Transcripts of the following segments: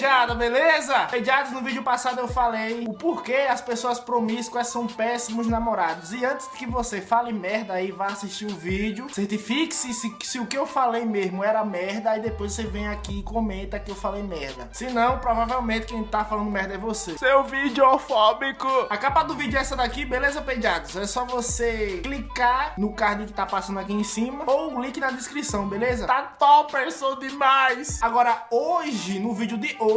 pediada, beleza? Pediados, no vídeo passado eu falei o porquê as pessoas promíscuas são péssimos namorados. E antes que você fale merda aí, vá assistir o vídeo, certifique-se se, se o que eu falei mesmo era merda, aí depois você vem aqui e comenta que eu falei merda. Se não, provavelmente quem tá falando merda é você. Seu videofóbico. A capa do vídeo é essa daqui, beleza, pediados? É só você clicar no card que tá passando aqui em cima ou o link na descrição, beleza? Tá topper, sou demais. Agora, hoje, no vídeo de hoje,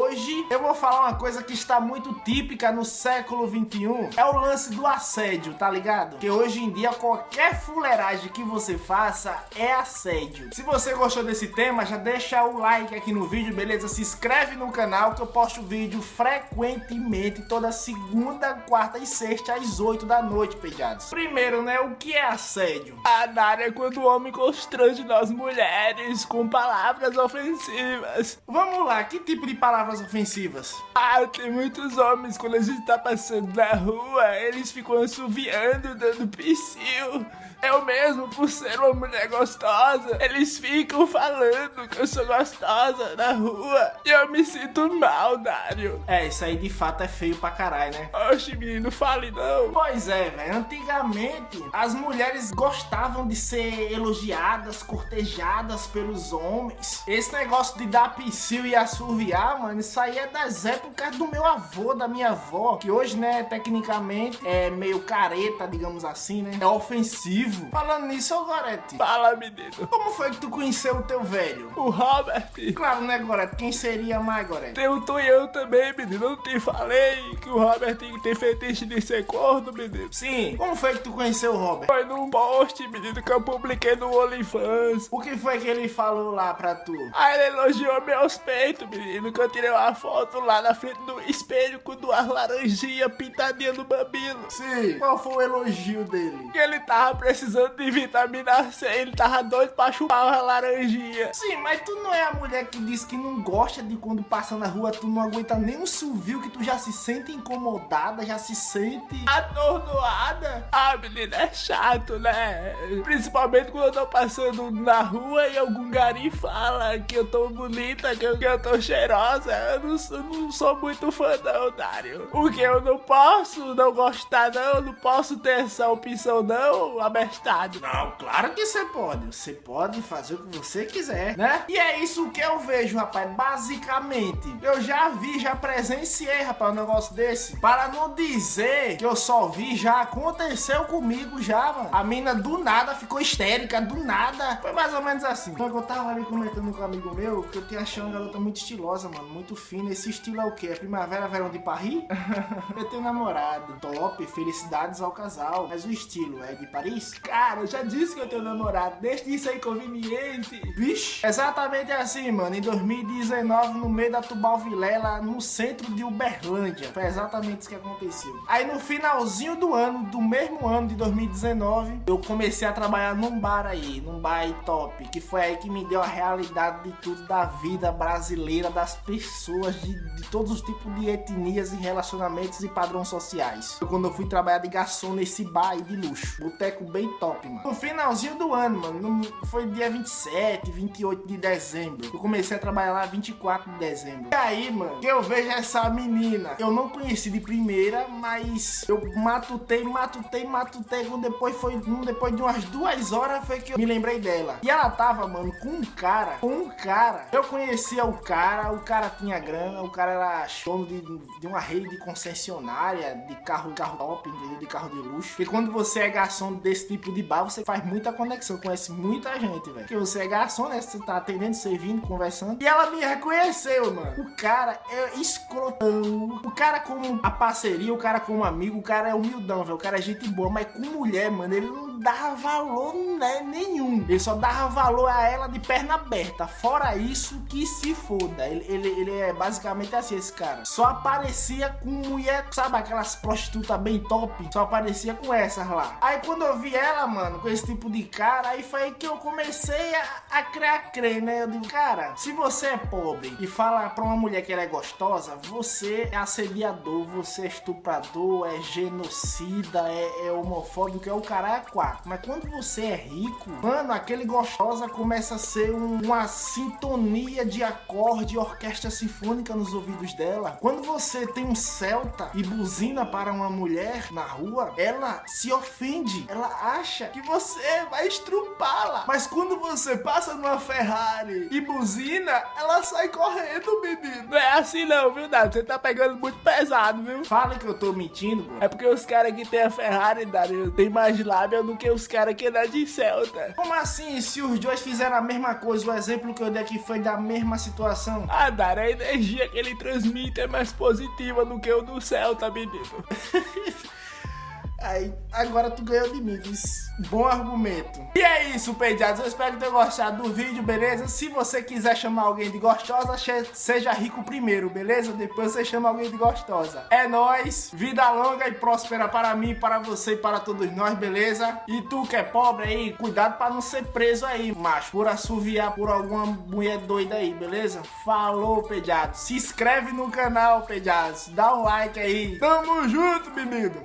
eu vou falar uma coisa que está muito típica no século 21. É o lance do assédio, tá ligado? Que hoje em dia qualquer fuleiragem que você faça é assédio. Se você gostou desse tema, já deixa o like aqui no vídeo, beleza? Se inscreve no canal que eu posto vídeo frequentemente toda segunda, quarta e sexta às 8 da noite, pediados. Primeiro, né, o que é assédio? A Nara é quando o homem constrange nós mulheres com palavras ofensivas. Vamos lá, que tipo de palavras ofensivas? Ah, tem muitos homens quando a gente tá passando na rua, eles ficam assoviando, dando psiu. Eu mesmo, por ser uma mulher gostosa, eles ficam falando que eu sou gostosa na rua. E eu me sinto mal, Dário. É, isso aí de fato é feio pra caralho, né? Oxe, menino, fale não. Pois é, velho. Antigamente, as mulheres gostavam de ser elogiadas, cortejadas pelos homens. Esse negócio de dar psil e assoviar, mano, isso aí é das épocas do meu avô, da minha avó, que hoje, né, tecnicamente é meio careta, digamos assim, né? É ofensivo. Falando nisso, ô Gorete, Fala, menino. como foi que tu conheceu o teu velho? O Robert. Claro, né, Gorete? Quem seria mais, Gorete? Tem o Tonhão também, menino. Não te falei que o Robert tem fetiche de ser corno, menino. Sim, como foi que tu conheceu o Robert? Foi num post, menino, que eu publiquei no OnlyFans. O que foi que ele falou lá pra tu? Aí ele elogiou meus peitos, menino, que eu tirei uma foto lá na frente do espelho com duas laranjinhas pintadinhas no babilo. Sim. Qual foi o elogio dele? Que ele tava precisando de vitamina C, ele tava doido pra chupar uma laranjinha. Sim, mas tu não é a mulher que diz que não gosta de quando passa na rua, tu não aguenta nem um suvio, que tu já se sente incomodada, já se sente. Atordoada? Ah, menino, é chato, né? Principalmente quando eu tô passando na rua e algum gari fala que eu tô bonita, que eu, que eu tô cheirosa. Eu não, sou- não sou muito fã, não, Dário. Porque eu não posso não gostar, não. Eu não posso ter essa opção, não, abestado. Não, claro que você pode. Você pode fazer o que você quiser, né? E é isso que eu vejo, rapaz. Basicamente, eu já vi, já presenciei, rapaz, um negócio desse. Para não dizer que eu só vi, já aconteceu comigo já, mano. A mina do nada ficou histérica, do nada. Foi mais ou menos assim. Foi que eu tava ali comentando com um amigo meu que eu tinha achado uma garota muito estilosa, mano. Muito fina. Esse estilo é o quê? É primavera, verão de Paris? eu tenho namorado. Top, felicidades ao casal. Mas o estilo é de Paris? Cara, eu já disse que eu tenho namorado. Deixa isso aí conveniente. Vixe, exatamente assim, mano. Em 2019, no meio da Tubal Vilela, no centro de Uberlândia. Foi exatamente isso que aconteceu. Aí no finalzinho do ano, do mesmo ano de 2019, eu comecei a trabalhar num bar aí, num bar aí top. Que foi aí que me deu a realidade de tudo da vida brasileira, das pessoas, de, de todos os tipos de etnias e relacionamentos e padrões sociais. Quando eu fui trabalhar de garçom nesse bar aí de luxo. Boteco bem top, mano. No finalzinho do ano, mano. no- foi dia 27, 28 de dezembro. Eu comecei a trabalhar lá 24 de dezembro. E aí, mano, que eu vejo essa menina. Eu não conheci de primeira, mas eu matutei, matutei, matutei. Depois foi, depois de umas duas horas, foi que eu me lembrei dela. E ela tava, mano, com um cara, com um cara. Eu conhecia o cara, o cara tinha grana, o cara era dono de, de uma rede de concessionária de carro, carro top, entendeu? De carro de luxo. Porque quando você é garçom desse tipo de bar, você faz muita conexão, conhece muita gente, velho. Porque você é garçom, né? Você tá atendendo, servindo, conversando. E ela me reconheceu, mano. O cara é escrotão. O cara como a parceria, o cara como amigo, o cara é humildão, velho. O cara é gente boa, mas com mulher, mano, ele não dava valor né, nenhum. Ele só dava valor a ela de perna aberta. Fora isso, que se foda. Ele, ele, ele é basicamente assim, esse cara. Só aparecia com mulher, sabe, aquelas prostitutas bem top. Só aparecia com essas lá. Aí quando eu vi ela, mano, com esse tipo de cara, aí foi aí que eu comecei a, a a crer, né? Eu digo, cara, se você é pobre e fala pra uma mulher que ela é gostosa, você é assediador, você é estuprador, é genocida, é, é homofóbico, é o cara é quatro. Mas quando você é rico, mano, aquele gostosa começa a ser um- uma sintonia de acorde orquestra sinfônica nos ouvidos dela. Quando você tem um Celta e buzina para uma mulher na rua, ela se ofende. Ela acha que você vai estrupá-la. Mas quando você passa numa Ferrari e buzina, ela sai correndo, menino. Não é assim não, viu, Dário? Você tá pegando muito pesado, viu? Fala que eu tô mentindo, pô. É porque os caras que tem a Ferrari, Dário, tem mais lábia do que os caras que andam de Celta. Como assim? Se os dois fizeram a mesma coisa, o exemplo que eu dei aqui foi da mesma situação. Ah, Dário, a energia que ele transmite é mais positiva do que o do Celta, menino. Aí, agora tu ganhou de mim, vis. Bom argumento. E é isso, pediados. Eu espero que tenham gostado do vídeo, beleza? Se você quiser chamar alguém de gostosa, seja rico primeiro, beleza? Depois você chama alguém de gostosa. É nóis. Vida longa e próspera para mim, para você e para todos nós, beleza? E tu que é pobre aí, cuidado para não ser preso aí, macho. Por assoviar por alguma mulher doida aí, beleza? Falou, pediados. Se inscreve no canal, pediados. Dá um like aí. Tamo junto, menino.